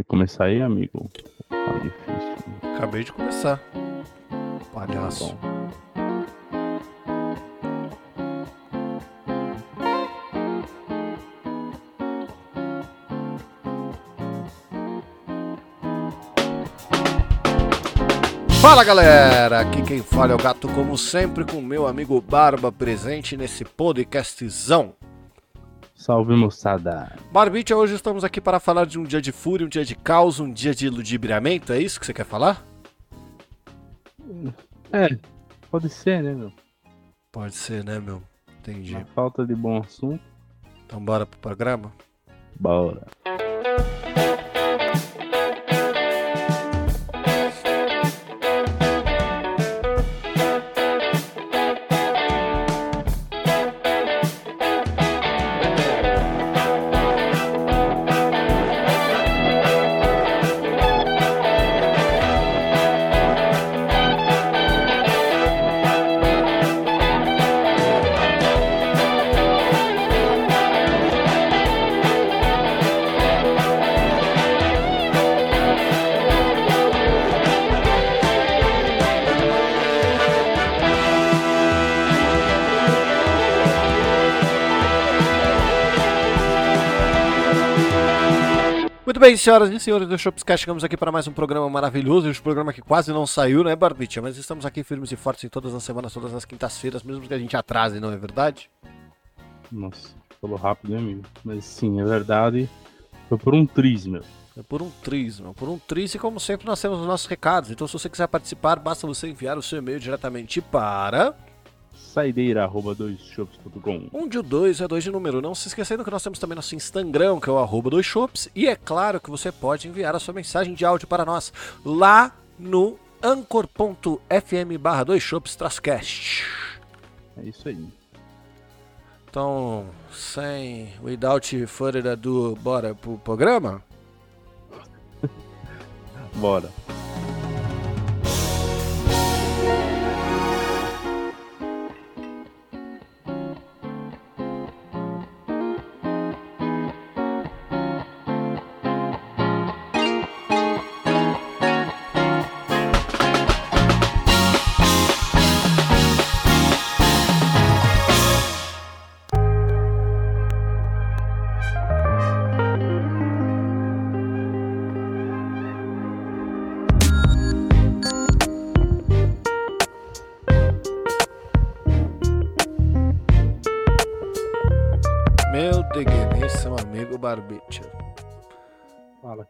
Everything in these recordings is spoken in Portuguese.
Quer começar aí, amigo? Tá difícil. Acabei de começar. Palhaço. Bom. Fala galera, aqui quem fala é o Gato, como sempre, com meu amigo Barba presente nesse podcastzão. Salve, moçada. Barbite, hoje estamos aqui para falar de um dia de fúria, um dia de caos, um dia de ludibriamento, é isso que você quer falar? É, pode ser, né, meu? Pode ser, né, meu? Entendi. Na falta de bom assunto, Então bora pro programa? bora. Bem, senhoras e senhores do Shopscast, chegamos aqui para mais um programa maravilhoso, um programa que quase não saiu, né, Barbicha? Mas estamos aqui firmes e fortes em todas as semanas, todas as quintas-feiras, mesmo que a gente atrase, não é verdade? Nossa, falou rápido, hein, amigo? Mas sim, é verdade. Foi por um triz, meu. É por um triz, meu. Por um triz, e como sempre, nós temos os nossos recados. Então, se você quiser participar, basta você enviar o seu e-mail diretamente para. Saideira, arroba doisshops.com. Um de 2 é 2 de número. Não se esquecendo que nós temos também nosso Instagram, que é o arroba dois shops. E é claro que você pode enviar a sua mensagem de áudio para nós lá no anchor.fm barra dois shops trascast. É isso aí. Então, sem without further ado, bora pro programa? Bora.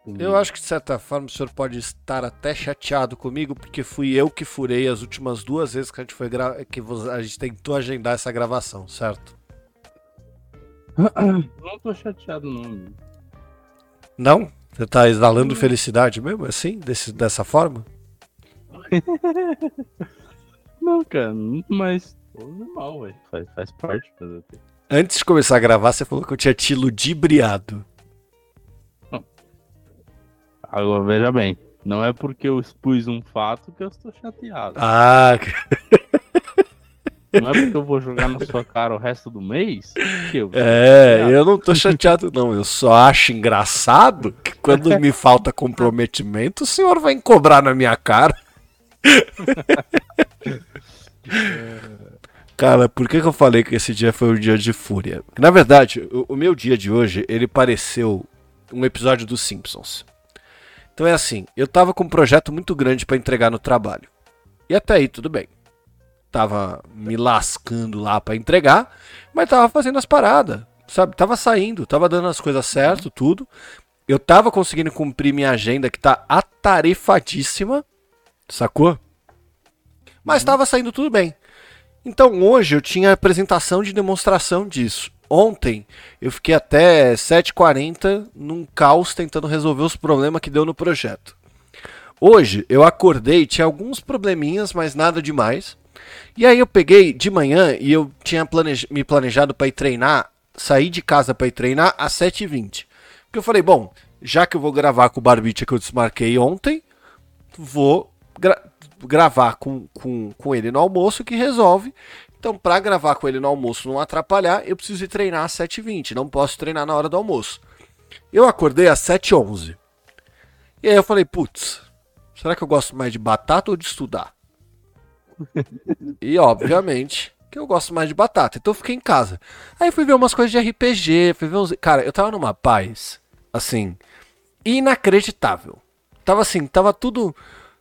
Comigo. Eu acho que de certa forma o senhor pode estar até chateado comigo, porque fui eu que furei as últimas duas vezes que a gente foi gra... que a gente tentou agendar essa gravação, certo? Não tô chateado, não, amigo. Não? Você tá exalando felicidade mesmo, assim, desse, dessa forma? Não, cara, mas. Normal, velho. Faz, faz parte fazer o quê? Antes de começar a gravar, você falou que eu tinha te ludibriado. Agora, veja bem. Não é porque eu expus um fato que eu estou chateado. Ah, Não é porque eu vou jogar na sua cara o resto do mês que eu. é, eu não tô chateado, não. Eu só acho engraçado que quando me falta comprometimento, o senhor vai cobrar na minha cara. Cara, por que, que eu falei que esse dia foi um dia de fúria? Na verdade, o, o meu dia de hoje, ele pareceu um episódio dos Simpsons. Então é assim, eu tava com um projeto muito grande pra entregar no trabalho. E até aí tudo bem. Tava me lascando lá pra entregar, mas tava fazendo as paradas, sabe? Tava saindo, tava dando as coisas certo, tudo. Eu tava conseguindo cumprir minha agenda que tá atarefadíssima, sacou? Mas tava saindo tudo bem. Então hoje eu tinha apresentação de demonstração disso. Ontem eu fiquei até 7h40 num caos tentando resolver os problemas que deu no projeto. Hoje eu acordei, tinha alguns probleminhas, mas nada demais. E aí eu peguei de manhã e eu tinha planej- me planejado para ir treinar, sair de casa para ir treinar às 7h20. Porque eu falei, bom, já que eu vou gravar com o Barbicha que eu desmarquei ontem, vou gra- gravar com, com, com ele no almoço que resolve. Então, para gravar com ele no almoço não atrapalhar, eu preciso ir treinar às 7h20. Não posso treinar na hora do almoço. Eu acordei às 7h11. E aí eu falei, putz, será que eu gosto mais de batata ou de estudar? e obviamente que eu gosto mais de batata. Então eu fiquei em casa. Aí fui ver umas coisas de RPG, fui ver uns... Cara, eu tava numa paz, assim, inacreditável. Tava assim, tava tudo.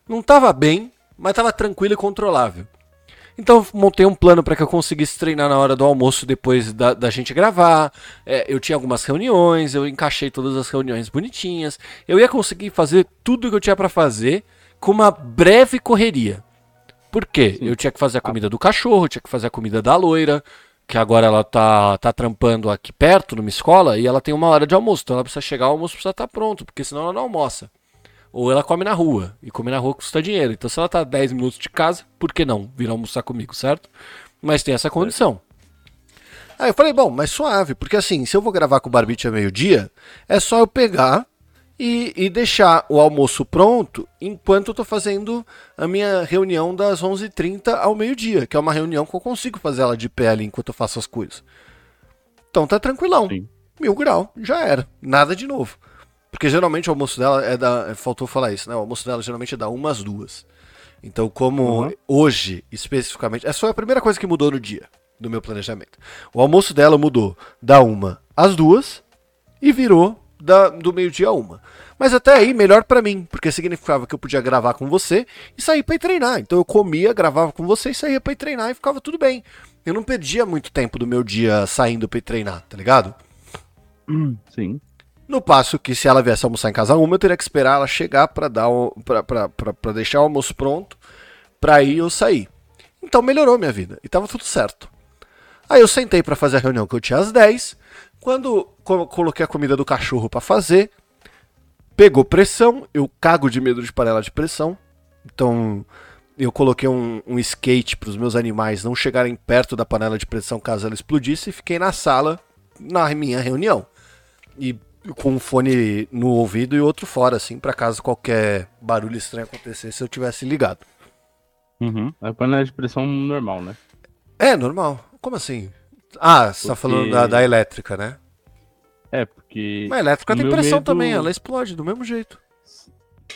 Não tava bem, mas tava tranquilo e controlável. Então eu montei um plano para que eu conseguisse treinar na hora do almoço depois da, da gente gravar. É, eu tinha algumas reuniões, eu encaixei todas as reuniões bonitinhas. Eu ia conseguir fazer tudo o que eu tinha para fazer com uma breve correria. Por quê? Sim. Eu tinha que fazer a comida do cachorro, tinha que fazer a comida da loira, que agora ela tá, tá trampando aqui perto, numa escola, e ela tem uma hora de almoço. Então ela precisa chegar, o almoço precisa estar tá pronto, porque senão ela não almoça. Ou ela come na rua, e comer na rua custa dinheiro. Então se ela tá 10 minutos de casa, por que não vir almoçar comigo, certo? Mas tem essa condição. Aí eu falei, bom, mas suave, porque assim, se eu vou gravar com o Barbite a meio-dia, é só eu pegar e, e deixar o almoço pronto enquanto eu estou fazendo a minha reunião das 11h30 ao meio-dia, que é uma reunião que eu consigo fazer ela de pé ali enquanto eu faço as coisas. Então tá tranquilão. Sim. Mil grau, já era. Nada de novo. Porque geralmente o almoço dela é da. Faltou falar isso, né? O almoço dela geralmente é da umas duas. Então, como uhum. hoje, especificamente. Essa foi a primeira coisa que mudou no dia do meu planejamento. O almoço dela mudou da uma às duas e virou da, do meio-dia a uma. Mas até aí, melhor para mim, porque significava que eu podia gravar com você e sair para ir treinar. Então eu comia, gravava com você e saía para ir treinar e ficava tudo bem. Eu não perdia muito tempo do meu dia saindo para ir treinar, tá ligado? Hum, sim. No passo que se ela viesse almoçar em casa uma, eu teria que esperar ela chegar para dar para deixar o almoço pronto, para ir eu sair. Então melhorou minha vida e tava tudo certo. Aí eu sentei para fazer a reunião que eu tinha às 10, quando coloquei a comida do cachorro para fazer, pegou pressão, eu cago de medo de panela de pressão. Então eu coloquei um, um skate para os meus animais não chegarem perto da panela de pressão caso ela explodisse e fiquei na sala na minha reunião. E com um fone no ouvido e outro fora, assim, para caso qualquer barulho estranho acontecesse eu tivesse ligado. Uhum. A panela de pressão normal, né? É, normal. Como assim? Ah, você porque... tá falando da, da, elétrica, né? É, porque. Mas a elétrica tem pressão medo... também, ela explode do mesmo jeito.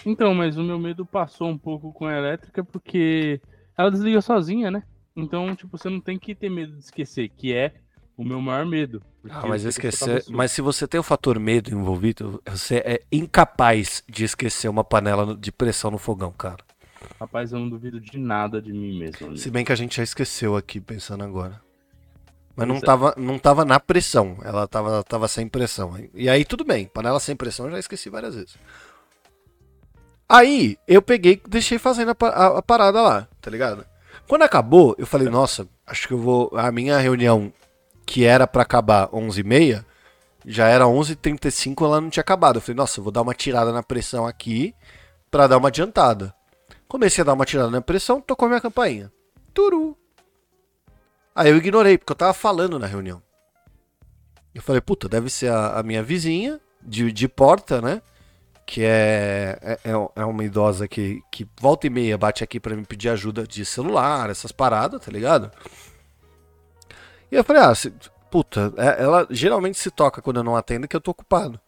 Então, mas o meu medo passou um pouco com a elétrica porque ela desliga sozinha, né? Então, tipo, você não tem que ter medo de esquecer, que é o meu maior medo. Ah, mas esquecer. Mas se você tem o fator medo envolvido, você é incapaz de esquecer uma panela de pressão no fogão, cara. Rapaz, eu não duvido de nada de mim mesmo. Se bem que a gente já esqueceu aqui, pensando agora. Mas não tava, não tava na pressão, ela tava, tava sem pressão. E aí tudo bem, panela sem pressão eu já esqueci várias vezes. Aí eu peguei deixei fazendo a, a, a, parada lá, tá ligado? Quando acabou, eu falei, nossa, acho que eu vou. A minha reunião, que era para acabar 11h30, já era 11h35 ela não tinha acabado. Eu falei, nossa, eu vou dar uma tirada na pressão aqui para dar uma adiantada. Comecei a dar uma tirada na pressão, tocou minha campainha. Turu. Aí eu ignorei, porque eu tava falando na reunião. Eu falei, puta, deve ser a, a minha vizinha de, de porta, né? Que é, é, é, é uma idosa que, que volta e meia bate aqui para me pedir ajuda de celular, essas paradas, tá ligado? E eu falei, ah, se, puta, é, ela geralmente se toca quando eu não atendo que eu tô ocupado.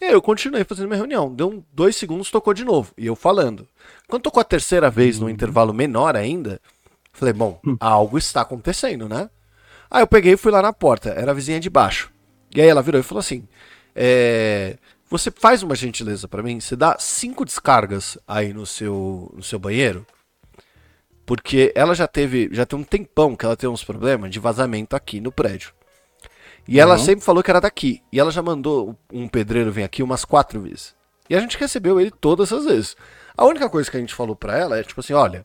E aí eu continuei fazendo minha reunião. Deu dois segundos, tocou de novo. E eu falando. Quando tocou a terceira vez, num uhum. intervalo menor ainda, Falei, bom, hum. algo está acontecendo, né? Aí eu peguei e fui lá na porta, era a vizinha de baixo. E aí ela virou e falou assim: é, Você faz uma gentileza para mim? Você dá cinco descargas aí no seu, no seu banheiro? Porque ela já teve, já tem um tempão que ela tem uns problemas de vazamento aqui no prédio. E ela uhum. sempre falou que era daqui. E ela já mandou um pedreiro vir aqui umas quatro vezes. E a gente recebeu ele todas as vezes. A única coisa que a gente falou pra ela é tipo assim: olha,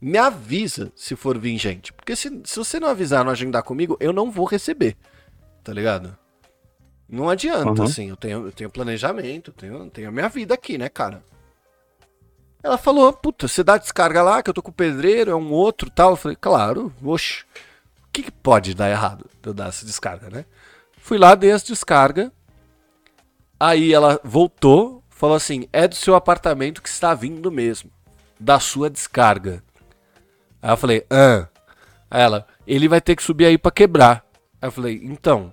me avisa se for vir gente. Porque se, se você não avisar, não agendar comigo, eu não vou receber. Tá ligado? Não adianta, uhum. assim. Eu tenho, eu tenho planejamento, tenho, tenho a minha vida aqui, né, cara? Ela falou, puta, você dá descarga lá, que eu tô com o pedreiro, é um outro tal. Eu falei, claro, oxe. O que, que pode dar errado eu dar essa descarga, né? Fui lá, dei essa descarga. Aí ela voltou, falou assim: é do seu apartamento que está vindo mesmo. Da sua descarga. Aí eu falei, ah. Aí ela, ele vai ter que subir aí para quebrar. Aí eu falei, então,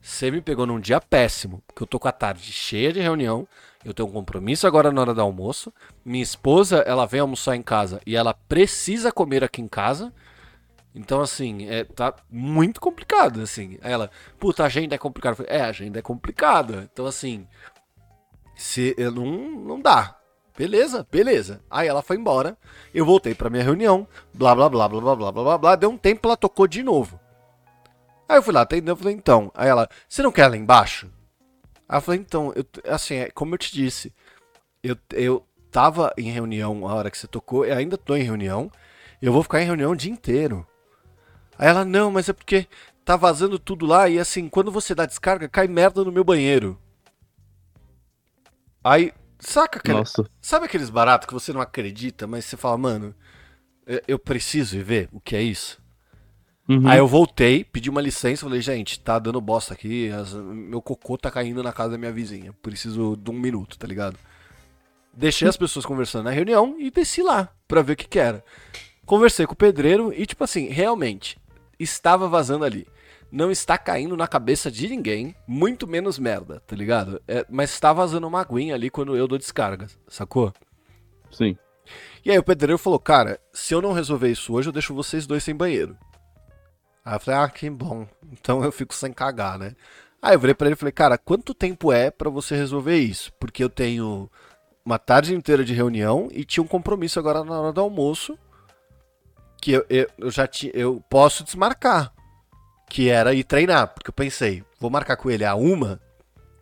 você me pegou num dia péssimo, porque eu tô com a tarde cheia de reunião, Eu tenho um compromisso agora na hora do almoço. Minha esposa, ela vem almoçar em casa e ela precisa comer aqui em casa. Então, assim, é, tá muito complicado, assim. Ela, puta, a agenda é complicada. É, a agenda é complicada. Então, assim, se eu não, não dá. Beleza, beleza. Aí ela foi embora. Eu voltei pra minha reunião. Blá, blá, blá, blá, blá, blá, blá, blá. Deu um tempo, ela tocou de novo. Aí eu fui lá, atendeu, eu falei, então. Aí ela, você não quer lá embaixo? Aí eu falei, então, eu, assim, é, como eu te disse, eu, eu tava em reunião a hora que você tocou, eu ainda tô em reunião. Eu vou ficar em reunião o dia inteiro. Aí ela, não, mas é porque tá vazando tudo lá e assim, quando você dá descarga, cai merda no meu banheiro. Aí, saca aquele, Nossa. Sabe aqueles baratos que você não acredita, mas você fala, mano, eu- eu preciso ir ver o que é isso? Uhum. Aí eu voltei, pedi uma licença, falei, gente, tá dando bosta aqui, as- meu cocô tá caindo na casa da minha vizinha. Preciso de um minuto, tá ligado? Deixei as pessoas conversando na reunião e desci lá pra ver o que que era. Conversei com o pedreiro e, tipo assim, realmente, estava vazando ali. Não está caindo na cabeça de ninguém, muito menos merda, tá ligado? É, mas está vazando uma aguinha ali quando eu dou descarga, sacou? Sim. E aí o pedreiro falou, cara, se eu não resolver isso hoje, eu deixo vocês dois sem banheiro. Aí eu falei, ah, que bom. Então eu fico sem cagar, né? Aí eu virei pra ele e falei, cara, quanto tempo é pra você resolver isso? Porque eu tenho uma tarde inteira de reunião e tinha um compromisso agora na hora do almoço que eu, eu, eu já tinha, eu posso desmarcar. Que era ir treinar, porque eu pensei, vou marcar com ele a uma,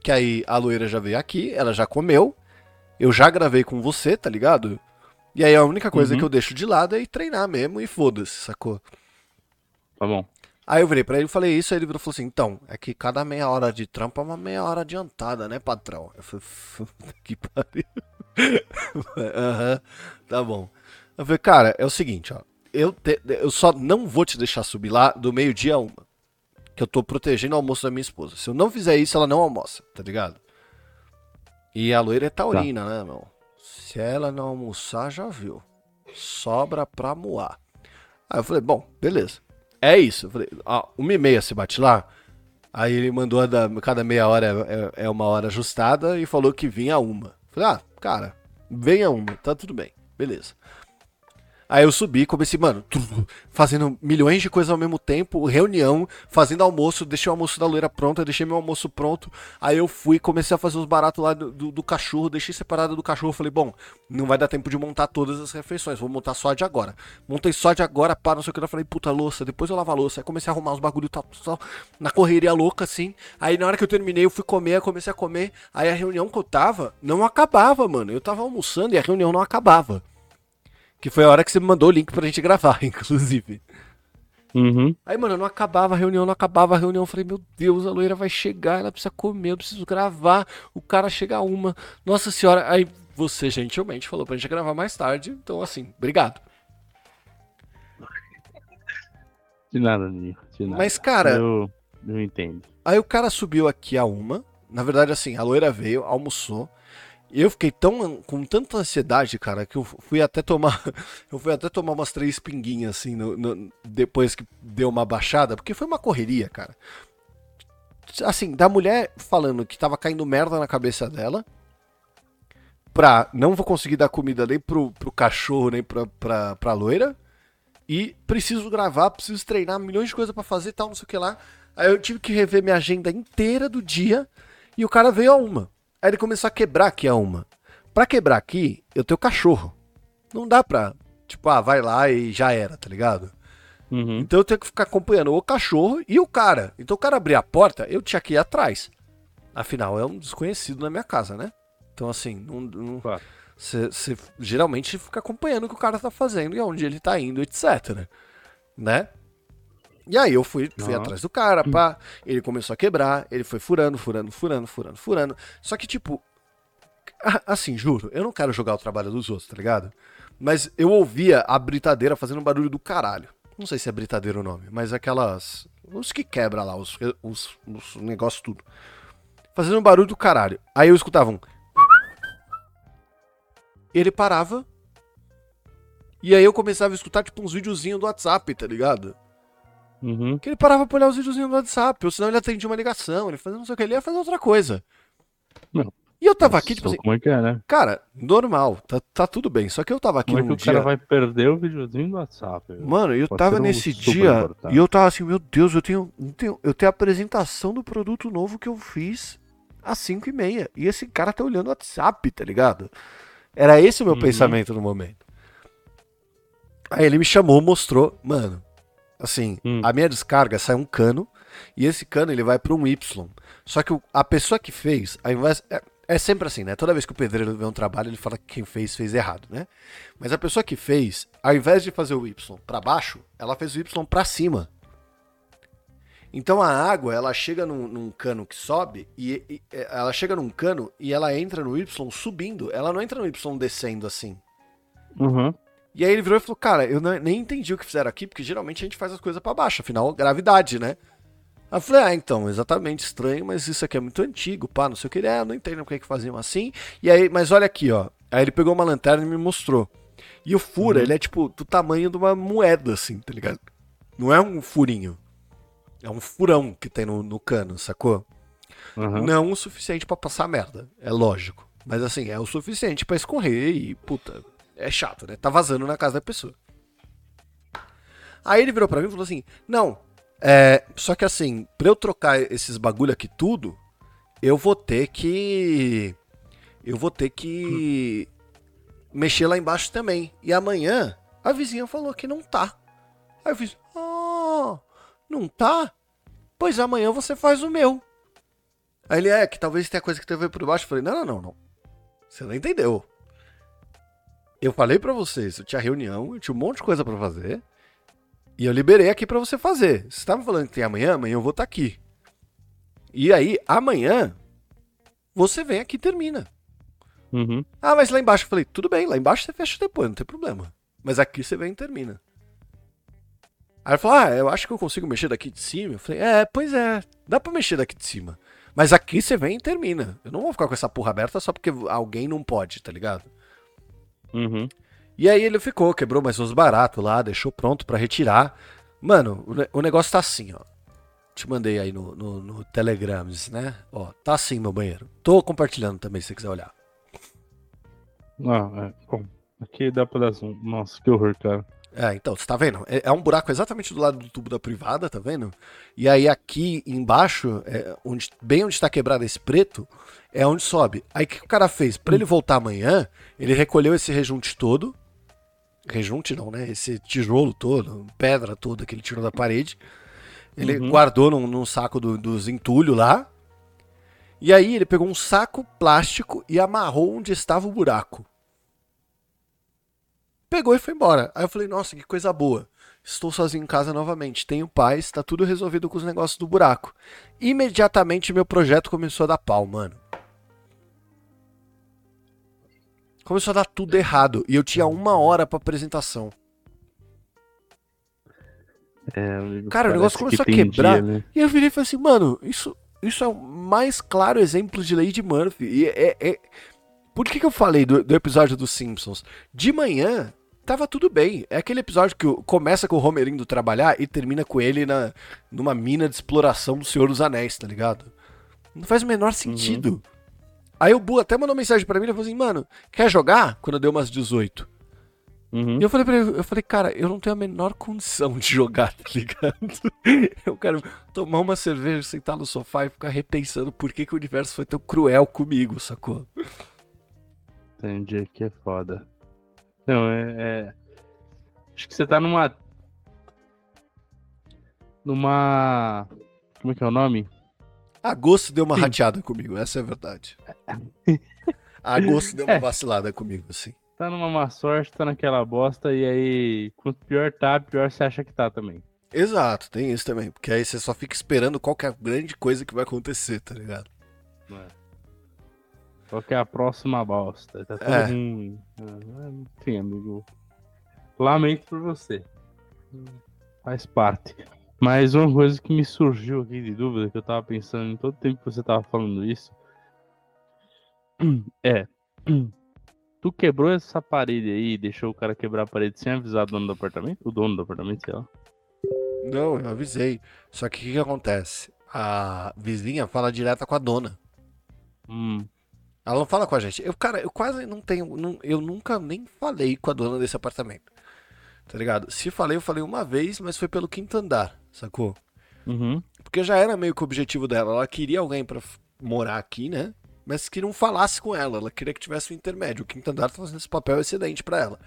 que aí a loira já veio aqui, ela já comeu, eu já gravei com você, tá ligado? E aí a única coisa Uhum. que eu deixo de lado é ir treinar mesmo e foda-se, sacou? Tá bom. Aí eu virei pra ele e falei isso, aí ele virou e falou assim, então, é que cada meia hora de trampo é uma meia hora adiantada, né, patrão? Eu falei, que pariu. Aham, tá bom. Eu falei, cara, é o seguinte, ó, eu, te- eu só não vou te deixar subir lá do meio-dia a uma. Que eu tô protegendo o almoço da minha esposa. Se eu não fizer isso, ela não almoça, tá ligado? E a loira é taurina, né, meu? Se ela não almoçar, já viu. Sobra pra moar. Aí eu falei, bom, beleza. É isso. Eu falei, ó, uma e meia se bate lá. Aí ele mandou da, cada meia hora é, é- é uma hora ajustada e falou que vinha uma. Eu Falei, ah, cara, venha uma, tá tudo bem, beleza. Aí eu subi, comecei, mano, fazendo milhões de coisas ao mesmo tempo, reunião, fazendo almoço, deixei o almoço da loira pronto, eu deixei meu almoço pronto. Aí eu fui, comecei a fazer os baratos lá do, do, do cachorro, deixei separado do cachorro. Falei, bom, não vai dar tempo de montar todas as refeições, vou montar só de agora. Montei só de agora, pá, não sei o que. Eu falei, puta louça, depois eu lavo a louça. Aí comecei a arrumar os bagulho tal, tal, na correria louca, assim. Aí na hora que eu terminei, eu fui comer, comecei a comer. Aí a reunião que eu tava não acabava, mano. Eu tava almoçando e a reunião não acabava. Que foi a hora que você me mandou o link pra gente gravar, inclusive. Uhum. Aí, mano, não acabava a reunião, não acabava a reunião. Eu falei, meu Deus, a loira vai chegar, ela precisa comer, eu preciso gravar. O cara chega a uma. Nossa senhora. Aí você gentilmente falou pra gente gravar mais tarde. Então, assim, obrigado. De nada, Ninho. De nada. Mas, cara, Eu, eu entendo. aí o cara subiu aqui a uma. Na verdade, assim, a loira veio, almoçou. Eu fiquei tão com tanta ansiedade, cara, que eu fui até tomar. Eu fui até tomar umas três pinguinhas, assim, no- no- depois que deu uma baixada, porque foi uma correria, cara. Assim, da mulher falando que tava caindo merda na cabeça dela. Pra não vou conseguir dar comida nem pro, pro cachorro, nem pra, pra, pra loira. E preciso gravar, preciso treinar, milhões de coisas pra fazer e tal, não sei o que lá. Aí eu tive que rever minha agenda inteira do dia e o cara veio a uma. Aí ele começou a quebrar aqui a uma. Pra quebrar aqui, eu tenho cachorro. Não dá pra, tipo, ah, vai lá e já era, tá ligado? Uhum. Então eu tenho que ficar acompanhando o cachorro e o cara. Então o cara abrir a porta, eu tinha que ir atrás. Afinal, é um desconhecido na minha casa, né? Então assim, não, não, Claro. você geralmente fica acompanhando o que o cara tá fazendo e aonde ele tá indo, etc. Né? E aí eu fui, fui atrás do cara, pá. Ele começou a quebrar, ele foi furando, furando, furando, furando, furando. Só que, tipo, assim, juro, eu não quero jogar o trabalho dos outros, tá ligado? Mas eu ouvia a britadeira fazendo um barulho do caralho. Não sei se é britadeira o nome, mas aquelas. Os que quebra lá, os, os, os negócios tudo. Fazendo um barulho do caralho. Aí eu escutava um. Ele parava. E aí eu começava a escutar, tipo, uns videozinhos do WhatsApp, tá ligado? Uhum. Que ele parava pra olhar os videozinhos do WhatsApp, ou senão ele atendia uma ligação, ele fazia não sei o que, ele ia fazer outra coisa. Não. E eu tava aqui, tipo assim, Como é que é, né? cara, normal, tá, tá tudo bem. Só que eu tava aqui Como é que num o dia. cara vai perder o videozinho do WhatsApp? Mano, eu Pode tava um nesse dia importante. e eu tava assim, meu Deus, eu tenho, eu tenho, eu tenho a apresentação do produto novo que eu fiz às 5 e meia. E esse cara tá olhando o WhatsApp, tá ligado? Era esse o meu Uhum. pensamento no momento. Aí ele me chamou, mostrou, mano, assim, Hum. a minha descarga sai um cano e esse cano ele vai para um Y. Só que o- a pessoa que fez, ao invés é, é sempre assim, né? Toda vez que o pedreiro vê um trabalho, ele fala que quem fez fez errado, né? Mas a pessoa que fez, ao invés de fazer o Y para baixo, ela fez o Y para cima. Então a água, ela chega num, num cano que sobe e, e- é, ela chega num cano e ela entra no Y subindo. Ela não entra no Y descendo assim. Uhum. E aí ele virou e falou, cara, eu não- nem entendi o que fizeram aqui, porque geralmente a gente faz as coisas pra baixo, afinal, gravidade, né? Aí eu falei, ah, então, exatamente estranho, mas isso aqui é muito antigo, pá, não sei o que. Ele, é, eu não entendo porque que faziam assim. E aí, mas olha aqui, ó. Aí ele pegou uma lanterna e me mostrou. E o fura, Uhum. ele é tipo do tamanho de uma moeda, assim, tá ligado? Não é um furinho. É um furão que tem no, no cano, sacou? Uhum. Não o suficiente pra passar merda, é lógico. Mas assim, é o suficiente pra escorrer e, puta, é chato, né? Tá vazando na casa da pessoa. Aí ele virou pra mim e falou assim: Não, é. Só que assim, pra eu trocar esses bagulho aqui tudo, eu vou ter que. Eu vou ter que. Mexer lá embaixo também. E amanhã, a vizinha falou que não tá. Aí eu fiz: Ah, não tá? Pois amanhã você faz o meu. Aí ele é que talvez tenha coisa que teve por baixo. Eu falei, não, não, não, não. Você não entendeu. Eu falei pra vocês, eu tinha reunião, eu tinha um monte de coisa pra fazer. E eu liberei aqui pra você fazer. Você tá me falando que tem amanhã, amanhã eu vou estar aqui. E aí, amanhã, você vem aqui e termina. Uhum. Ah, mas lá embaixo eu falei, tudo bem, lá embaixo você fecha depois, não tem problema. Mas aqui você vem e termina. Aí ele falou, ah, eu acho que eu consigo mexer daqui de cima. Eu falei, é, pois é, dá pra mexer daqui de cima. Mas aqui você vem e termina. Eu não vou ficar com essa porra aberta só porque alguém não pode, tá ligado? Uhum. E aí ele ficou, quebrou mais uns baratos lá, deixou pronto pra retirar. Mano, o, ne- o negócio tá assim, ó. Te mandei aí no, no, no Telegrams, né? Ó, tá assim meu banheiro. Tô compartilhando também, se você quiser olhar. Ah, é. Bom, aqui dá pra dar zoom. Nossa, que horror, cara. É, então, você tá vendo? É, é um buraco exatamente do lado do tubo da privada, tá vendo? E aí aqui embaixo, é, onde, bem onde tá quebrado esse preto, é onde sobe. Aí o que o cara fez? Pra ele voltar amanhã, ele recolheu esse rejunte todo. Rejunte não, né? Esse tijolo todo, pedra toda que ele tirou da parede. Ele Uhum. guardou num, num saco do- dos entulhos lá. E aí ele pegou um saco plástico e amarrou onde estava o buraco. Pegou e foi embora. Aí eu falei, nossa, que coisa boa. Estou sozinho em casa novamente, tenho paz, tá tudo resolvido com os negócios do buraco. Imediatamente meu projeto começou a dar pau, mano. Começou a dar tudo errado. E eu tinha uma hora pra apresentação. É, Cara, o negócio começou que a quebrar. dia, né? E eu virei e falei assim, mano, isso, isso é o mais claro exemplo de lei de Murphy. E é, é- Por que, que eu falei do, do episódio dos Simpsons? De manhã, tava tudo bem. É aquele episódio que começa com o Homer indo trabalhar e termina com ele na, numa mina de exploração do Senhor dos Anéis, tá ligado? Não faz o menor sentido. Aí o Bu até mandou mensagem pra mim, ele falou assim, mano, quer jogar? Quando deu umas 18. Uhum. E eu falei pra ele, eu falei, cara, eu não tenho a menor condição de jogar, tá ligado? Eu quero tomar uma cerveja, sentar no sofá e ficar repensando por que, que o universo foi tão cruel comigo, sacou? Tem dia que é foda. Não, é, é- Acho que você tá numa. Numa. Como é que é o nome? Agosto deu uma Sim. rateada comigo, essa é a verdade. Agosto deu uma É. vacilada comigo, assim. Tá numa má sorte, tá naquela bosta, e aí, quanto pior tá, pior você acha que tá também. Exato, tem isso também, porque aí você só fica esperando qual que é a grande coisa que vai acontecer, tá ligado? É? Qual que é a próxima bosta? Tá tudo É. ruim. Ah, Enfim, amigo. Lamento por você. Faz parte. Mas uma coisa que me surgiu aqui de dúvida, que eu tava pensando em todo tempo que você tava falando isso, é. Tu quebrou essa parede aí e deixou o cara quebrar a parede sem avisar o dono do apartamento? O dono do apartamento, sei lá. Não, eu avisei. Só que o que, que acontece? A vizinha fala direto com a dona. Hum. Ela não fala com a gente. Eu, cara, eu quase não tenho. Não, eu nunca nem falei com a dona desse apartamento. Tá ligado? Se falei, eu falei uma vez, mas foi pelo quinto andar, sacou? Uhum. Porque já era meio que o objetivo dela. Ela queria alguém pra f- morar aqui, né? Mas que não falasse com ela. Ela queria que tivesse um intermédio. O quinto andar tá fazendo esse papel excelente pra ela.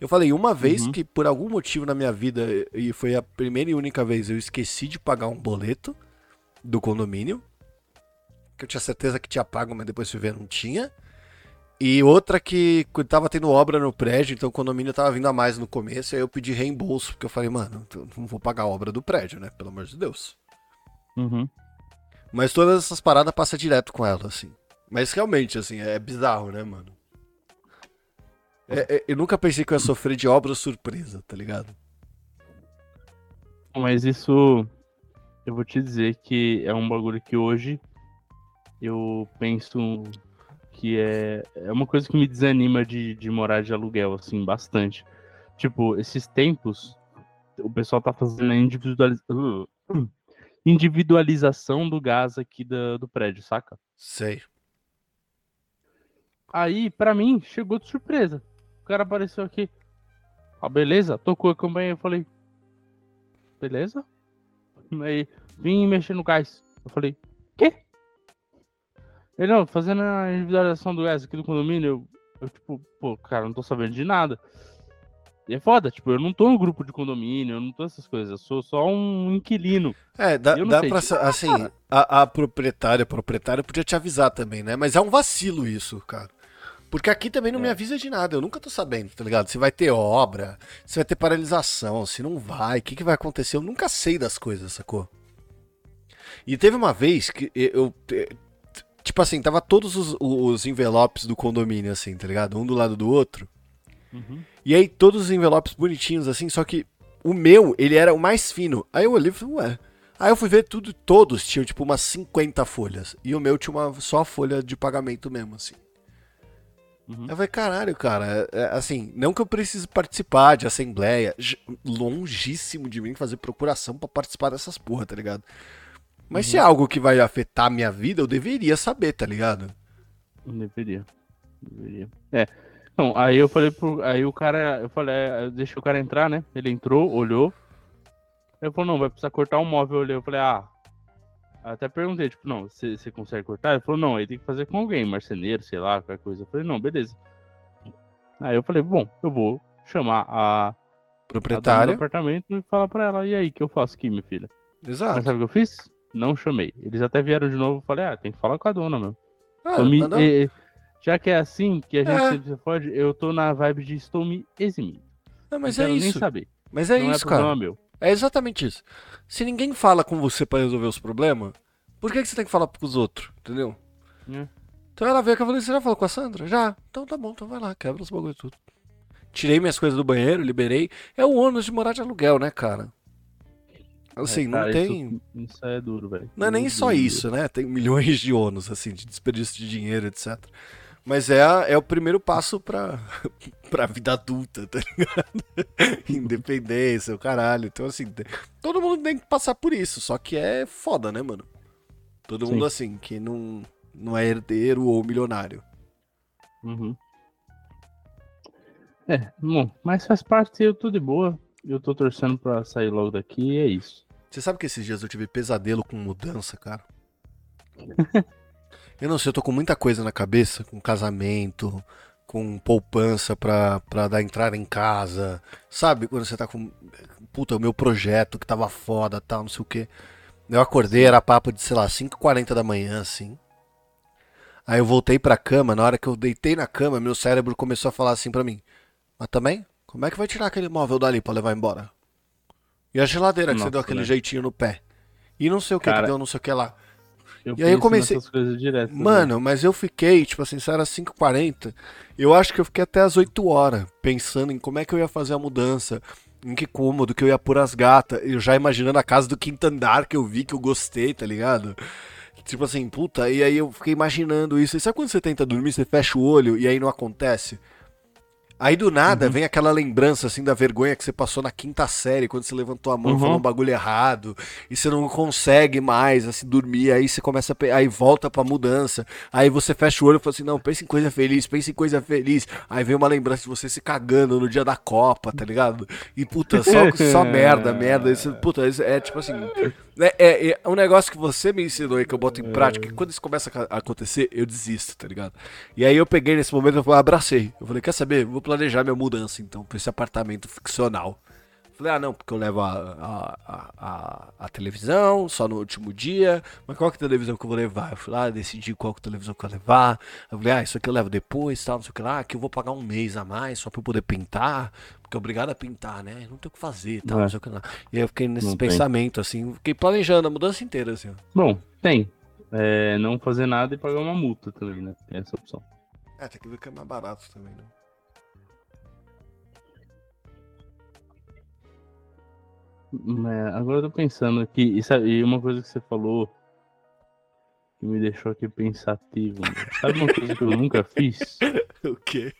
Eu falei uma vez Uhum. que, por algum motivo na minha vida, e foi a primeira e única vez, eu esqueci de pagar um boleto do condomínio. Que eu tinha certeza que tinha pago, mas depois fui ver não tinha. E outra que tava tendo obra no prédio, então o condomínio tava vindo a mais no começo, aí eu pedi reembolso, porque eu falei, mano, eu não vou pagar a obra do prédio, né? Pelo amor de Deus. Uhum. Mas todas essas paradas passa direto com ela, assim. Mas realmente, assim, é bizarro, né, mano? É- é- eu nunca pensei que eu ia sofrer de obra surpresa, tá ligado? Mas isso, eu vou te dizer que é um bagulho que hoje eu penso que é, é uma coisa que me desanima de, de morar de aluguel, assim, bastante. Tipo, esses tempos, o pessoal tá fazendo a uh, individualização do gás aqui da- do prédio, saca? Sei. Aí, pra mim, chegou de surpresa. O cara apareceu aqui. Ah, beleza? Tocou a campanha. Eu falei, beleza? Aí, vim mexer no gás. Eu falei, quê? Ele, não, fazendo a individualização do gás aqui do condomínio. Eu, eu, tipo, pô, cara, não tô sabendo de nada. E é foda, tipo, eu não tô no grupo de condomínio, eu não tô essas coisas. Eu sou só um inquilino. É, dá, dá pra. sa- Assim, a, a proprietária, a proprietária podia te avisar também, né? Mas é um vacilo isso, cara. Porque aqui também não me É. avisa de nada, eu nunca tô sabendo, tá ligado? Se vai ter obra, se vai ter paralisação, se não vai, o que, que vai acontecer, eu nunca sei das coisas, sacou? E teve uma vez que eu. Tipo assim, tava todos os, os envelopes do condomínio, assim, tá ligado? Um do lado do outro. Uhum. E aí todos os envelopes bonitinhos assim, só que o meu, ele era o mais fino. Aí eu olhei e falei, ué. Aí eu fui ver tudo, todos tinham tipo umas 50 folhas. E o meu tinha uma só a folha de pagamento mesmo, assim. Uhum. Eu falei, caralho, cara, é, é, assim, não que eu precise participar de assembleia, longíssimo de mim fazer procuração pra participar dessas porra, tá ligado? Mas se é algo que vai afetar a minha vida, eu deveria saber, tá ligado? Deveria. Deveria. É. Então, aí eu falei pro. Aí o cara. Eu falei, é, eu deixei o cara entrar, né? Ele entrou, olhou. Ele falou, não, vai precisar cortar um móvel. Eu olhei, eu falei, ah. Até perguntei, tipo, não, você consegue cortar? Ele falou, não, aí tem que fazer com alguém, marceneiro, sei lá, qualquer coisa. Eu falei, não, beleza. Aí eu falei, bom, eu vou chamar a, a dona do apartamento e falar pra ela, e aí, que eu faço aqui, minha filha? Mas Exato. sabe o que eu fiz? Não chamei. Eles até vieram de novo, falei, ah, tem que falar com a dona, meu. Ah, me- eh, já que é assim que a gente É. fode, eu tô na vibe de estou me eximindo. Não, mas não é quero nem isso. saber. Mas é não isso, é cara. meu. É exatamente isso. Se ninguém fala com você pra resolver os problemas, por que, que você tem que falar pros outros? Entendeu? É. Então ela veio que eu falei, você já falou com a Sandra? Já. Então tá bom, então vai lá, quebra os bagulho tudo. Tirei minhas coisas do banheiro, liberei. É o ônus de morar de aluguel, né, cara? Assim, É, não cara, tem. Isso, isso é duro, velho. Não é nem só isso, né? Tem milhões de ônus, assim, de desperdício de dinheiro, etc. Mas é, a- é o primeiro passo pra, pra vida adulta, tá ligado? Independência, o caralho. Então, assim, todo mundo tem que passar por isso. Só que é foda, né, mano? Todo Sim. mundo, assim, que não, não é herdeiro ou milionário. Uhum. É, bom, mas faz parte, eu tô de boa. Eu tô torcendo pra sair logo daqui e é isso. Você sabe que esses dias eu tive pesadelo com mudança, cara? eu não sei, eu tô com muita coisa na cabeça, com casamento, com poupança pra, pra dar entrada em casa. Sabe, quando você tá com. Puta, o meu projeto que tava foda tal, não sei o quê. Eu acordei, era papo de, sei lá, 5h40 da manhã, assim. Aí eu voltei pra cama, na hora que eu deitei na cama, meu cérebro começou a falar assim pra mim. Mas também, como é que vai tirar aquele móvel dali pra levar embora? E a geladeira que você deu aquele né? jeitinho no pé? E não sei o que que Cara, deu, não sei o que lá. Eu E aí eu comecei- direto. também. Mano, mas eu fiquei, tipo assim, se era 5h40, eu acho que eu fiquei até as 8 horas pensando em como é que eu ia fazer a mudança, em que cômodo que eu ia pôr as gatas, eu já imaginando a casa do quinto andar que eu vi, que eu gostei, tá ligado? Tipo assim, puta, e aí eu fiquei imaginando isso. E sabe quando você tenta dormir, você fecha o olho e aí não acontece? Aí do nada uhum. vem aquela lembrança assim da vergonha que você passou na quinta série, quando você levantou a mão uhum. e falou um bagulho errado, e você não consegue mais assim dormir, aí você começa a aí volta pra mudança. Aí você fecha o olho e fala assim: "Não, pensa em coisa feliz, pensa em coisa feliz". Aí vem uma lembrança de você se cagando no dia da Copa, tá ligado? E puta, só só merda, merda, isso, puta, isso é tipo assim, é, é, é, um negócio que você me ensinou aí que eu boto em prática, que quando isso começa a acontecer, eu desisto, tá ligado? E aí eu peguei nesse momento e abracei. Eu falei, quer saber? Vou planejar minha mudança, então, pra esse apartamento ficcional. Falei, ah, não, porque eu levo a, a, a, a, televisão só no último dia. Mas qual que é a televisão que eu vou levar? Eu falei, ah, decidi qual que é a televisão que eu vou levar. Eu falei, ah, isso aqui eu levo depois, tal, não sei o que lá. Aqui eu vou pagar um mês a mais só pra eu poder pintar. Porque é obrigado a pintar, né? Não tem o que fazer, tal, é. não sei o que lá. E aí eu fiquei nesse não pensamento, tem. assim, fiquei planejando a mudança inteira, assim. Bom, tem. É, não fazer nada e pagar uma multa também, né? Tem essa opção. É, tem que ver que é mais barato também, né? É, agora eu tô pensando aqui, e, sabe, e uma coisa que você falou que me deixou aqui pensativo. Sabe uma coisa que eu nunca fiz? o quê?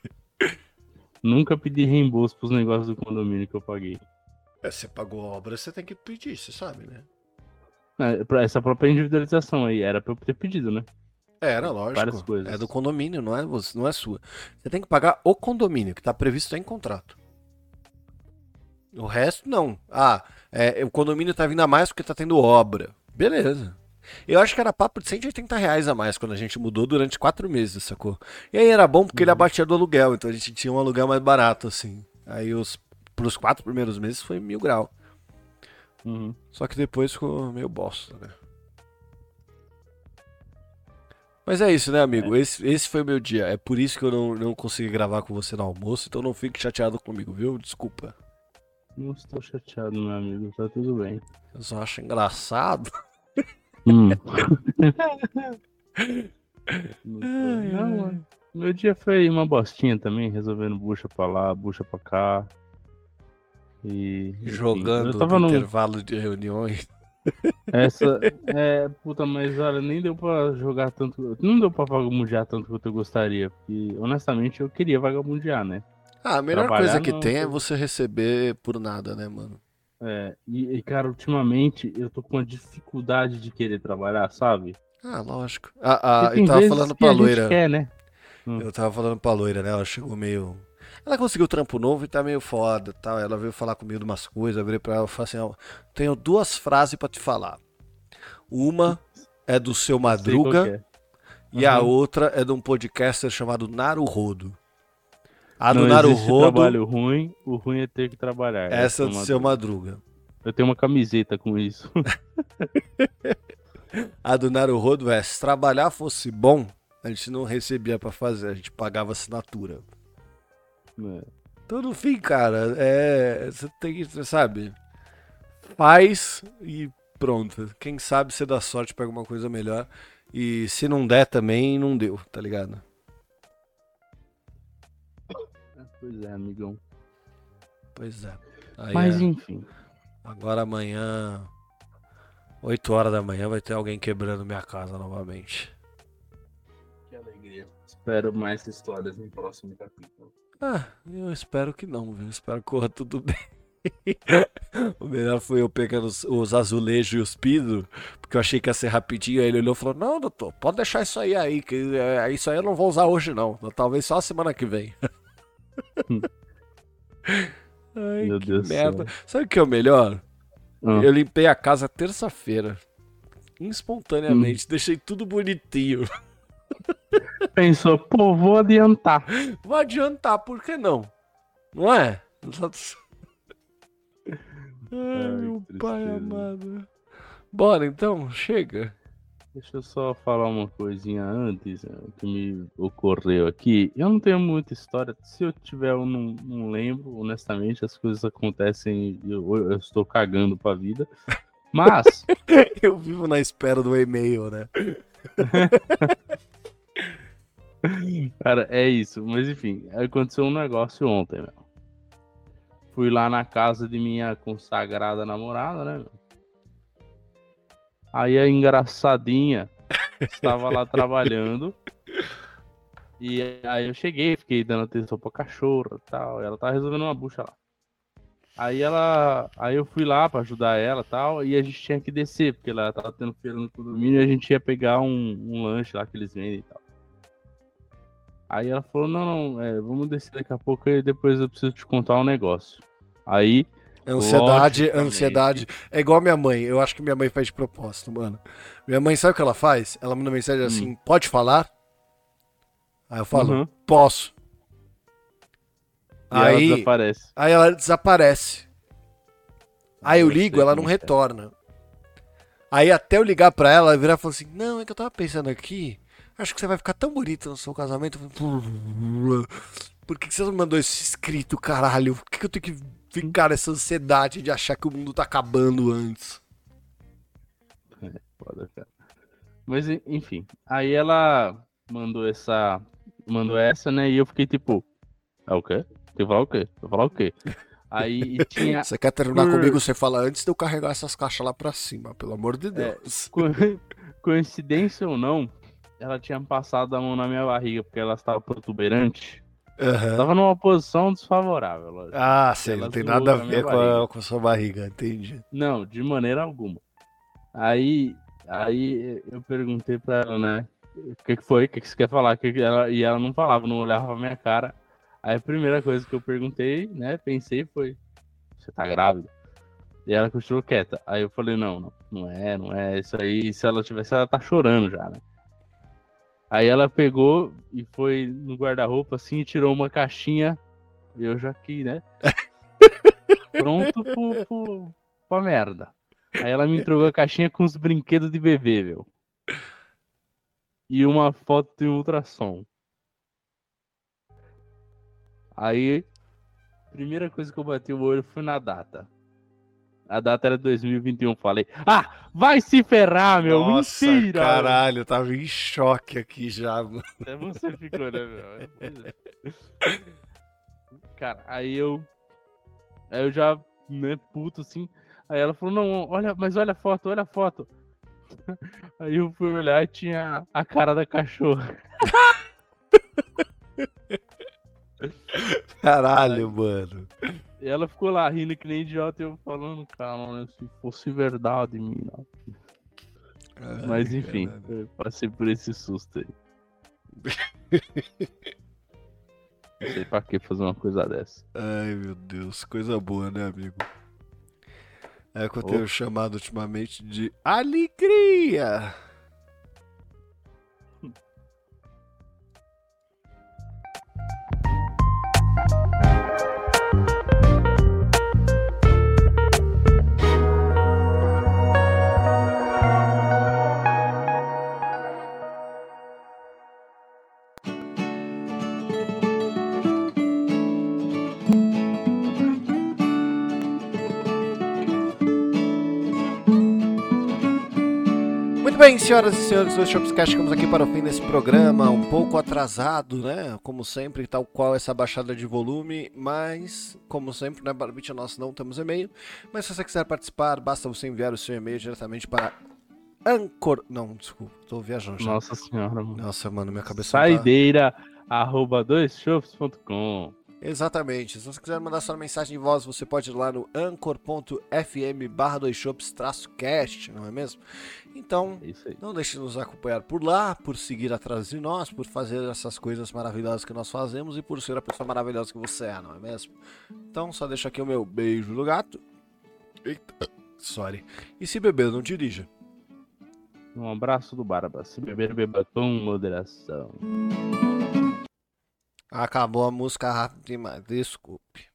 Nunca pedi reembolso pros negócios do condomínio que eu paguei. É, você pagou a obra, você tem que pedir, você sabe, né? É, essa própria individualização aí, era pra eu ter pedido, né? Era, lógico. Várias coisas. É do condomínio, não é, não é sua. Você tem que pagar o condomínio, que tá previsto em contrato. O resto, não. Ah, é, o condomínio tá vindo a mais porque tá tendo obra. Beleza. Eu acho que era papo de 180 reais a mais quando a gente mudou durante quatro meses, sacou? E aí era bom porque uhum. ele abatia do aluguel, então a gente tinha um aluguel mais barato, assim. Aí os, pros quatro primeiros meses foi mil grau. Uhum. Só que depois ficou meio bosta, né? Mas é isso, né, amigo? É. Esse, esse foi o meu dia. É por isso que eu não, não consegui gravar com você no almoço, então não fique chateado comigo, viu? Desculpa. Não estou chateado, meu amigo, tá tudo bem. Eu só acho engraçado. Hum. não, meu dia foi uma bostinha também, resolvendo bucha pra lá, bucha pra cá. E. Jogando no num... intervalo de reuniões. Essa. É, puta, mas olha, nem deu pra jogar tanto. Não deu pra vagabundear tanto quanto eu gostaria. Porque, honestamente, eu queria vagabundear, né? Ah, a melhor coisa que tem é você receber por nada, né, mano? É, e, e, cara, ultimamente eu tô com uma dificuldade de querer trabalhar, sabe? Ah, lógico. Ah, ah, eu tava falando pra loira. Quer, né? Hum. Eu tava falando pra loira, né? Ela chegou meio. Ela conseguiu trampo novo e tá meio foda tal. Ela veio falar comigo de umas coisas. Eu virei pra ela e falei assim: ó, tenho duas frases pra te falar. Uma é do seu Madruga é. e uhum. a outra é de um podcaster chamado Naruhodo. A do Naruhodo. trabalho ruim, o ruim é ter que trabalhar. Essa é do seu Madruga. Eu tenho uma camiseta com isso. a do Naruhodo é: se trabalhar fosse bom, a gente não recebia para fazer, a gente pagava assinatura. É. Então, no fim, cara, é. Você tem que, você sabe? Faz e pronto. Quem sabe você dá sorte pra alguma coisa melhor. E se não der também, não deu, tá ligado? Pois é, amigão. Pois é. Aí Mas é... enfim. Agora amanhã, 8 horas da manhã, vai ter alguém quebrando minha casa novamente. Que alegria. Espero mais histórias no próximo capítulo. Ah, eu espero que não, viu? Espero que corra tudo bem. o melhor foi eu pegando os, os azulejos e os pisos, porque eu achei que ia ser rapidinho. Aí ele olhou e falou: Não, doutor, pode deixar isso aí aí, que é, isso aí eu não vou usar hoje, não. Talvez só a semana que vem. Ai, Meu Deus merda. Céu. Sabe o que é o melhor? Hum. Eu limpei a casa terça-feira. Espontaneamente. Hum. Deixei tudo bonitinho. Pensou, pô, vou adiantar. Vou adiantar, por que não? Não é? Ai, Ai meu pai amado. Bora então, chega. Deixa eu só falar uma coisinha antes né, que me ocorreu aqui. Eu não tenho muita história. Se eu tiver, eu não, não lembro. Honestamente, as coisas acontecem eu, eu, estou cagando pra vida. Mas. eu vivo na espera do e-mail, né? Cara, é isso. Mas enfim, aconteceu um negócio ontem, meu. Fui lá na casa de minha consagrada namorada, né, meu? Aí a engraçadinha estava lá trabalhando. E aí eu cheguei, fiquei dando atenção pra cachorra e tal. Ela tava resolvendo uma bucha lá. Aí ela. Aí eu fui lá pra ajudar ela e tal. E a gente tinha que descer, porque ela tava tendo feira no condomínio e a gente ia pegar um, um lanche lá que eles vendem e tal. Aí ela falou, não, não, é, vamos descer daqui a pouco e depois eu preciso te contar um negócio. Aí. Ansiedade, logicamente... ansiedade. É igual a minha mãe. Eu acho que minha mãe faz de propósito, mano. Minha mãe sabe o que ela faz? Ela manda mensagem assim, hum. pode falar? Aí eu falo, uhum. posso. E aí ela desaparece. Aí ela desaparece. Aí eu ligo, ela não retorna. Aí até eu ligar pra ela, ela virar e falar assim: Não, é que eu tava pensando aqui. Acho que você vai ficar tão bonito no seu casamento. Por que você não mandou esse escrito, caralho? Por que eu tenho que ficar nessa ansiedade de achar que o mundo tá acabando antes? É, foda, cara. Mas enfim, aí ela mandou essa. Mandou essa, né? E eu fiquei tipo. É o quê? Que falar o quê? Vou falar o quê? Aí tinha. Você quer terminar por... comigo? Você fala antes de eu carregar essas caixas lá pra cima, pelo amor de é, Deus. É, co... coincidência ou não, ela tinha passado a mão na minha barriga porque ela estava protuberante. Uhum. Tava numa posição desfavorável. Lógico. Ah, sim, não tem nada a ver com a, com a sua barriga, entendi. Não, de maneira alguma. Aí, aí eu perguntei pra ela, né? O que, que foi? O que, que você quer falar? Que que ela... E ela não falava, não olhava pra minha cara. Aí a primeira coisa que eu perguntei, né, pensei foi: Você tá grávida? E ela continuou quieta. Aí eu falei: Não, não, não é, não é. Isso aí, se ela tivesse, ela tá chorando já, né? Aí ela pegou e foi no guarda-roupa assim e tirou uma caixinha. Eu já aqui, né? Pronto pro, pro, pra merda. Aí ela me entregou a caixinha com os brinquedos de bebê, meu. E uma foto de ultrassom. Aí, primeira coisa que eu bati o olho foi na data. A data era 2021. Falei, ah, vai se ferrar, meu. Nossa, Mentira. Caralho, eu tava em choque aqui já, mano. Até você ficou, né, meu? Cara, aí eu. Aí eu já, né, puto assim. Aí ela falou, não, olha, mas olha a foto, olha a foto. Aí eu fui olhar e tinha a cara da cachorra. Caralho, mano. E ela ficou lá rindo que nem idiota e eu falando, cara, né, se fosse verdade, mina. Caralho, Mas enfim, eu passei por esse susto aí. Não sei pra que fazer uma coisa dessa. Ai, meu Deus, coisa boa, né, amigo? É o que eu tenho chamado ultimamente de alegria. Bem, senhoras e senhores do Shopscast, chegamos aqui para o fim desse programa, um pouco atrasado, né? Como sempre, tal qual essa baixada de volume, mas, como sempre, na né, Barbite nós não temos e-mail. Mas se você quiser participar, basta você enviar o seu e-mail diretamente para Anchor. Não, desculpa, tô viajando já. Nossa senhora, mano. Nossa, mano, minha cabeça. Saideira, tá... arroba doisshops.com. Exatamente. Se você quiser mandar sua mensagem de voz, você pode ir lá no anchor.fm barra cast, não é mesmo? Então, não deixe de nos acompanhar por lá, por seguir atrás de nós, por fazer essas coisas maravilhosas que nós fazemos e por ser a pessoa maravilhosa que você é, não é mesmo? Então, só deixa aqui o meu beijo do gato. Eita, sorry. E se beber, não dirija. Um abraço do Barba. Se beber, beba com moderação. Acabou a música rápido demais, desculpe.